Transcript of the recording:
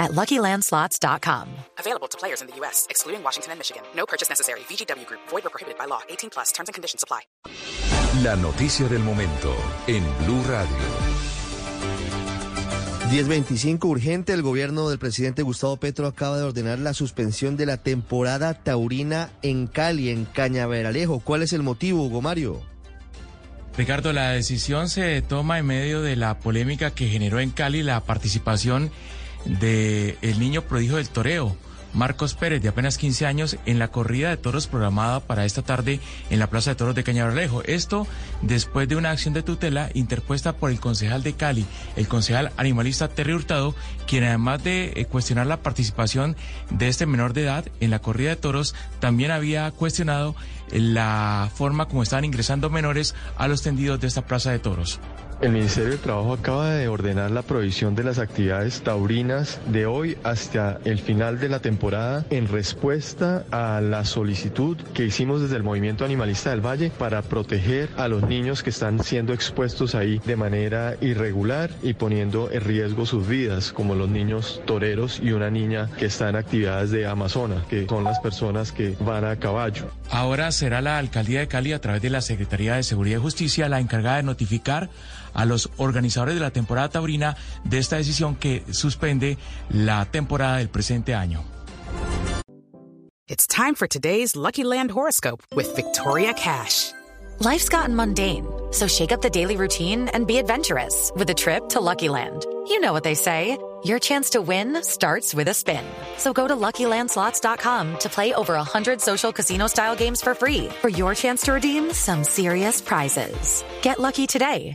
at LuckyLandSlots.com. Available to players in the U.S., excluding Washington and Michigan. No purchase necessary. VGW Group. Void or prohibited by law. 18 plus. Terms and conditions apply. La noticia del momento en Blue Radio. 1025 urgente, el gobierno del presidente Gustavo Petro acaba de ordenar la suspensión de la temporada taurina en Cali, en Cañaveralejo. ¿Cuál es el motivo, Hugo Mario? Ricardo, la decisión se toma en medio de la polémica que generó en Cali la participación de el niño prodigio del toreo. Marcos Pérez, de apenas 15 años, en la corrida de toros programada para esta tarde en la Plaza de Toros de Cañaveralejo. Esto después de una acción de tutela interpuesta por el concejal de Cali, el concejal animalista Terry Hurtado, quien además de eh, cuestionar la participación de este menor de edad en la corrida de toros, también había cuestionado la forma como estaban ingresando menores a los tendidos de esta Plaza de Toros. El Ministerio de Trabajo acaba de ordenar la provisión de las actividades taurinas de hoy hasta el final de la temporada en respuesta a la solicitud que hicimos desde el Movimiento Animalista del Valle para proteger a los niños que están siendo expuestos ahí de manera irregular y poniendo en riesgo sus vidas, como los niños toreros y una niña que está en actividades de Amazonas, que son las personas que van a caballo. Ahora será la Alcaldía de Cali a través de la Secretaría de Seguridad y Justicia la encargada de notificar a los organizadores de la temporada taurina de esta decisión que suspende la temporada del presente año. It's time for today's Lucky Land horoscope with Victoria Cash. Life's gotten mundane, so shake up the daily routine and be adventurous with a trip to Lucky Land. You know what they say. Your chance to win starts with a spin. So go to LuckyLandSlots.com to play over 100 social casino-style games for free for your chance to redeem some serious prizes. Get lucky today